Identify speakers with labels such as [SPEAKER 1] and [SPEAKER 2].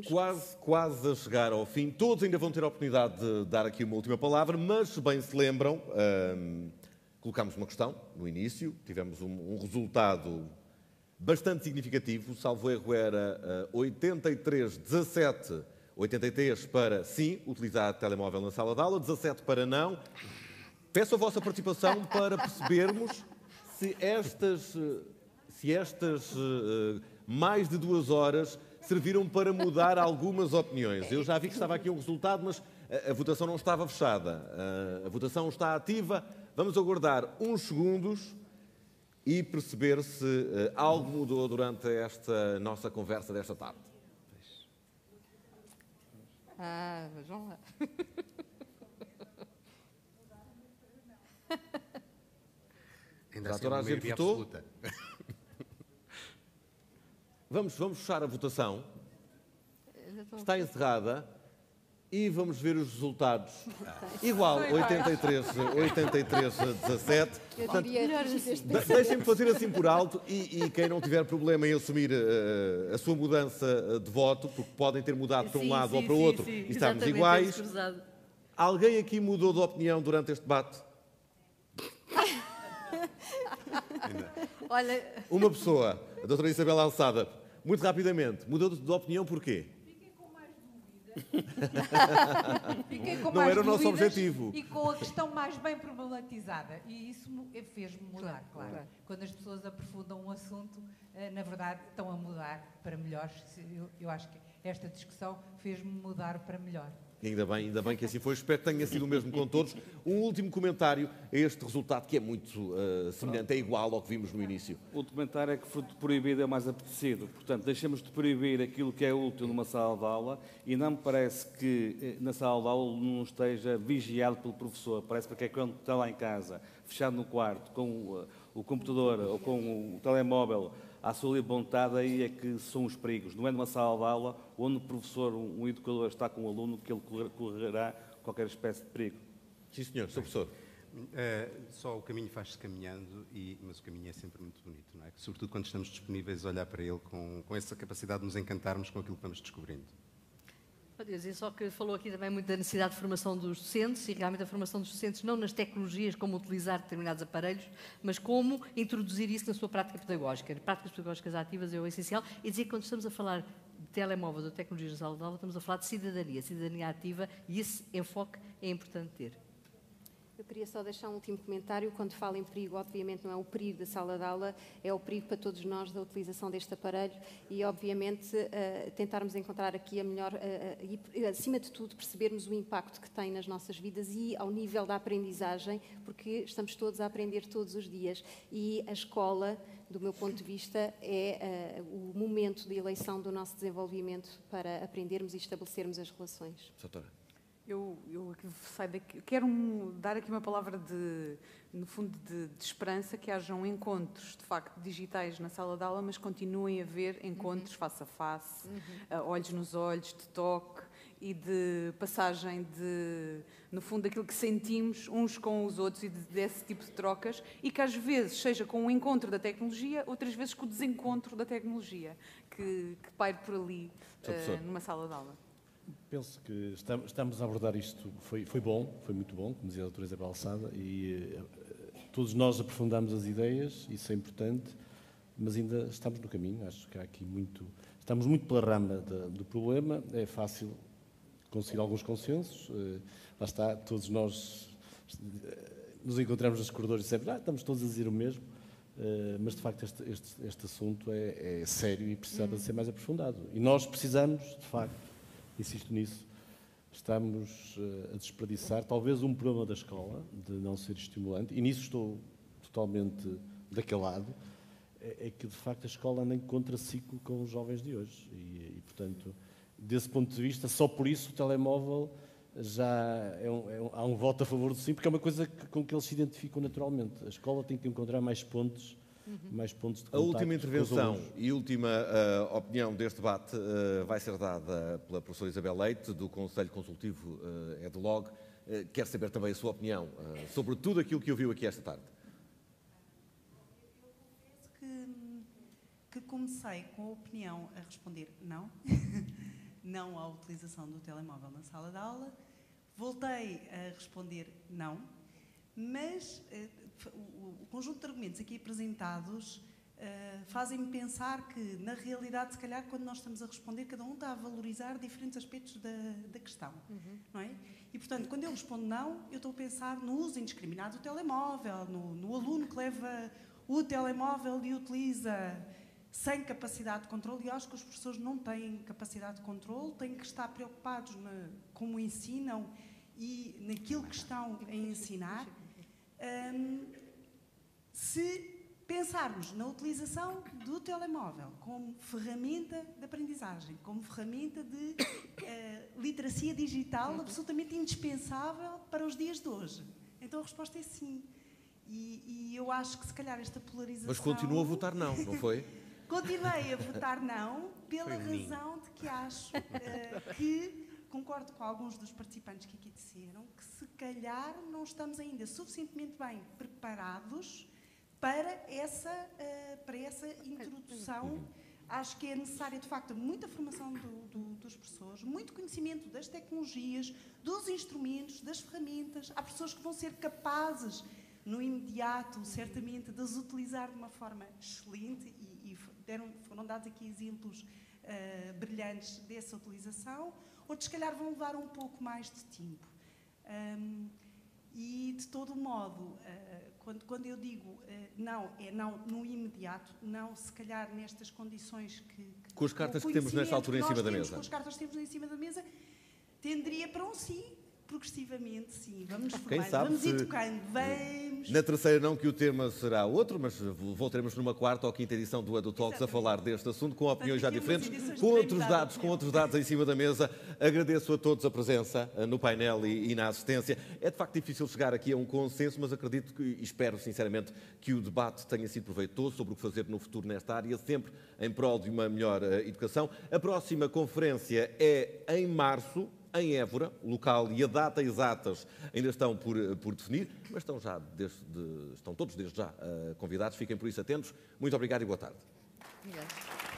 [SPEAKER 1] alunos.
[SPEAKER 2] Quase, quase a chegar ao fim. Todos ainda vão ter a oportunidade de dar aqui uma última palavra, mas se bem se lembram, hum, colocámos uma questão no início, tivemos um, um resultado bastante significativo, salvo erro era uh, 83-17, 83 para sim, utilizar telemóvel na sala de aula, 17 para não. Peço a vossa participação para percebermos se estas, se estas uh, mais de duas horas serviram para mudar algumas opiniões. Eu já vi que estava aqui um resultado, mas a, a votação não estava fechada. Uh, a votação está ativa. Vamos aguardar uns segundos e perceber se uh, algo mudou durante esta nossa conversa desta tarde.
[SPEAKER 3] Ah, vejam lá.
[SPEAKER 4] Ainda
[SPEAKER 2] Já
[SPEAKER 4] assim,
[SPEAKER 2] a
[SPEAKER 4] maioria
[SPEAKER 2] votou?
[SPEAKER 4] absoluta.
[SPEAKER 2] Vamos, vamos fechar a votação. Está encerrada e vamos ver os resultados. Igual, 83, 83 a 17.
[SPEAKER 1] Eu
[SPEAKER 2] Portanto,
[SPEAKER 1] diria deste
[SPEAKER 2] de- Deixem-me fazer assim por alto e, e quem não tiver problema em assumir eh, a sua mudança eh, de voto, porque podem ter mudado para um
[SPEAKER 5] Sim,
[SPEAKER 2] lado
[SPEAKER 5] sim,
[SPEAKER 2] ou para o outro
[SPEAKER 5] sim,
[SPEAKER 2] e estamos iguais. Alguém aqui mudou de opinião durante este debate?
[SPEAKER 5] Olha,
[SPEAKER 2] Uma pessoa, a doutora Isabel Alçada, muito rapidamente, mudou de, opinião porquê?
[SPEAKER 6] Fiquei com
[SPEAKER 2] Não
[SPEAKER 6] mais
[SPEAKER 2] era o nosso objetivo.
[SPEAKER 6] E com a questão mais bem problematizada. E isso fez-me mudar, claro. Quando as pessoas aprofundam um assunto, eh, na verdade, estão a mudar para melhor. Eu acho que esta discussão fez-me mudar para melhor.
[SPEAKER 2] Ainda bem, ainda bem que assim foi. Espero que tenha sido o mesmo com todos. Um último comentário a este resultado que é muito eh, semelhante, é igual ao que vimos no início.
[SPEAKER 7] O documentário é que fruto proibido é mais apetecido. Portanto, deixemos de proibir aquilo que é útil numa sala de aula e não me parece que eh, na sala de aula não esteja vigiado pelo professor. Parece que é quando está lá em casa, fechado no quarto, com o, eh, o computador ou com o telemóvel à sua vontade, aí é que são os perigos. Não é numa sala de aula onde o professor, um um educador está com o aluno que ele correr- correrá qualquer espécie de perigo.
[SPEAKER 2] Sim, senhor, Sr. Professor.
[SPEAKER 4] Eh, só o caminho faz-se caminhando, e, mas o caminho é sempre muito bonito, não é? Sobretudo quando estamos disponíveis a olhar para ele com, com essa capacidade de nos encantarmos com aquilo que vamos descobrindo.
[SPEAKER 5] Pode dizer só que falou aqui também muito da necessidade de formação dos docentes e realmente a formação dos docentes não nas tecnologias, como utilizar determinados aparelhos, mas como introduzir isso na sua prática pedagógica. Práticas pedagógicas ativas é o essencial e dizer que quando estamos a falar de telemóveis ou tecnologias de aula, estamos a falar de cidadania, cidadania ativa e esse enfoque é importante ter.
[SPEAKER 1] Eu queria só deixar um último comentário. Quando falo em perigo, obviamente não é o perigo da sala de aula, é o perigo para todos nós da utilização deste aparelho e, obviamente, eh, tentarmos encontrar aqui a melhor, eh, e, acima de tudo, percebermos o impacto que tem nas nossas vidas e ao nível da aprendizagem, porque estamos todos a aprender todos os dias. E a escola, do meu ponto de vista, é o momento de eleição do nosso desenvolvimento para aprendermos e estabelecermos as relações.
[SPEAKER 2] Doutora.
[SPEAKER 8] Eu, eu saio daqui, quero um- dar aqui uma palavra de, no fundo, de, de esperança, que hajam encontros, de facto, digitais na sala de aula, mas continuem a haver encontros face a face, a olhos nos olhos, de toque e de passagem de, no fundo, daquilo que sentimos uns com os outros e de- desse tipo de trocas, e que às vezes seja com o encontro da tecnologia, outras vezes com o desencontro da tecnologia, que, que paire por ali, eh, numa sala de aula.
[SPEAKER 9] Penso que estamos, a abordar isto, foi, foi bom, foi muito bom, como dizia a doutora Isabel Alçada, e eh, todos nós aprofundamos as ideias, isso é importante, mas ainda estamos no caminho, acho que há aqui muito, estamos muito pela rama da- do problema, é fácil conseguir alguns consensos, eh, lá está, todos nós eh, nos encontramos nos corredores e sempre, ah, estamos todos a dizer o mesmo, eh, mas de facto este, este, este assunto é, é sério e precisava de ser mais aprofundado. E nós precisamos, de facto, insisto nisso, estamos eh, a desperdiçar talvez um problema da escola, de não ser estimulante, e nisso estou totalmente daquele lado, é, é que de facto a escola anda em contraciclo com os jovens de hoje. E, e, portanto, desse ponto de vista, só por isso o telemóvel já é um, é um- há um voto a favor do sim, porque é uma coisa que- com que eles se identificam naturalmente. A escola tem que encontrar mais pontos, mais pontos de
[SPEAKER 2] A
[SPEAKER 9] contacto
[SPEAKER 2] última intervenção e última ah, opinião deste debate ah, vai ser dada pela professora Isabel Leite, do Conselho Consultivo uh, EDLOG. Uh, quero saber também a sua opinião sobre tudo aquilo que ouviu aqui esta tarde.
[SPEAKER 10] que, que comecei com a opinião a responder não. não à utilização do telemóvel na sala de aula. Voltei a responder não, mas uh, o, conjunto de argumentos aqui apresentados uh, fazem-me pensar que, na realidade, se calhar, quando nós estamos a responder, cada um está a valorizar diferentes aspectos da, da questão, uhum. não é? E, portanto, quando eu respondo não, eu estou a pensar no uso indiscriminado do telemóvel, no, no aluno que leva o telemóvel e utiliza sem capacidade de controle, e acho que os professores não têm capacidade de controle, têm que estar preocupados na, como ensinam e naquilo que estão a ensinar. Um, se pensarmos na utilização do telemóvel como ferramenta de aprendizagem, como ferramenta de uh, literacia digital absolutamente indispensável para os dias de hoje. Então a resposta é sim. E, e eu acho que se calhar esta polarização.
[SPEAKER 2] Mas continua a votar não, não foi?
[SPEAKER 10] Continuei a votar não pela razão de que acho uh, que concordo com alguns dos participantes que aqui disseram que se calhar não estamos ainda suficientemente bem preparados para essa, uh, para essa introdução. Acho que é necessária, de facto, muita formação do, do, dos professores, muito conhecimento das tecnologias, dos instrumentos, das ferramentas. Há pessoas que vão ser capazes, no imediato, certamente, de as utilizar de uma forma excelente e, e deram, foram dados aqui exemplos uh, brilhantes dessa utilização, outros, se calhar, vão levar um pouco mais de tempo. Um, e, de todo modo, uh, quando, quando eu digo uh, não, é não no imediato, não se calhar nestas condições que. que
[SPEAKER 2] com as cartas que temos nesta altura em cima da mesa.
[SPEAKER 10] Com as cartas que temos em cima da mesa, tenderia para um sim, progressivamente, sim. Vamos
[SPEAKER 2] Quem sabe
[SPEAKER 10] vamos
[SPEAKER 2] se,
[SPEAKER 10] educando, vamos.
[SPEAKER 2] Na terceira não que o tema será outro, mas voltaremos numa quarta ou quinta edição do Edu Talks a falar deste assunto com opiniões já diferentes, com outros dados, com outros dados em cima da mesa. Agradeço a todos a presença eh, no painel e, e na assistência. É de facto difícil chegar aqui a um consenso, mas acredito que, e espero sinceramente que o debate tenha sido proveitoso sobre o que fazer no futuro nesta área, sempre em prol de uma melhor uh, educação. A próxima conferência é em março, em Évora, o local e a data exatas ainda estão por, por definir, mas estão, já desde, estão todos desde já uh, convidados, fiquem por isso atentos. Muito obrigado e boa tarde. Obrigado.